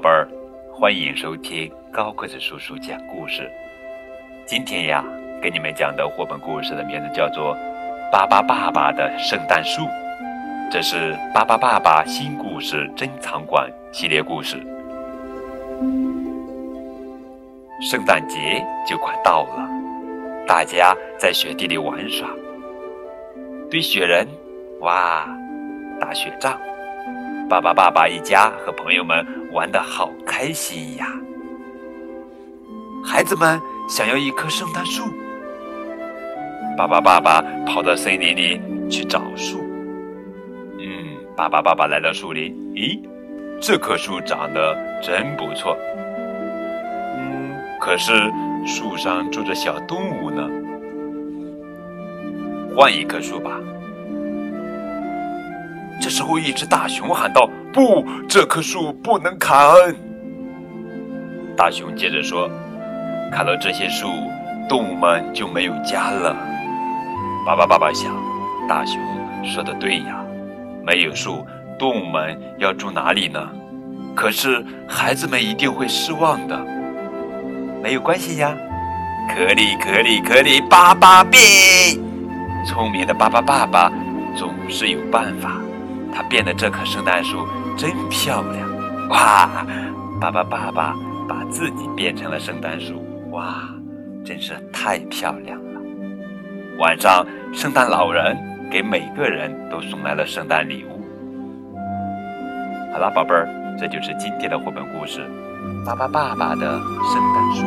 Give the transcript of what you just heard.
宝贝儿，欢迎收听高个子叔叔讲故事。今天呀，给你们讲的绘本故事的名字叫做《巴巴爸爸的圣诞树》，这是巴巴爸爸新故事珍藏馆系列故事。圣诞节就快到了，大家在雪地里玩耍，堆雪人，哇，打雪仗。巴巴爸爸一家和朋友们玩得好开心呀！孩子们想要一棵圣诞树，巴巴爸爸跑到森林里去找树。嗯，巴巴爸爸来到树林，咦，这棵树长得真不错。嗯，可是树上住着小动物呢，换一棵树吧。这时候，一只大熊喊道：“不，这棵树不能砍！”大熊接着说：“砍了这些树，动物们就没有家了。”巴巴爸爸想，大熊说的对呀，没有树，动物们要住哪里呢？可是孩子们一定会失望的。没有关系呀，可里可里可里，巴巴变！聪明的巴巴爸爸总是有办法。他变的这棵圣诞树真漂亮，哇！爸爸爸爸把自己变成了圣诞树，哇，真是太漂亮了。晚上，圣诞老人给每个人都送来了圣诞礼物。好了，宝贝儿，这就是今天的绘本故事《爸爸爸爸的圣诞树》。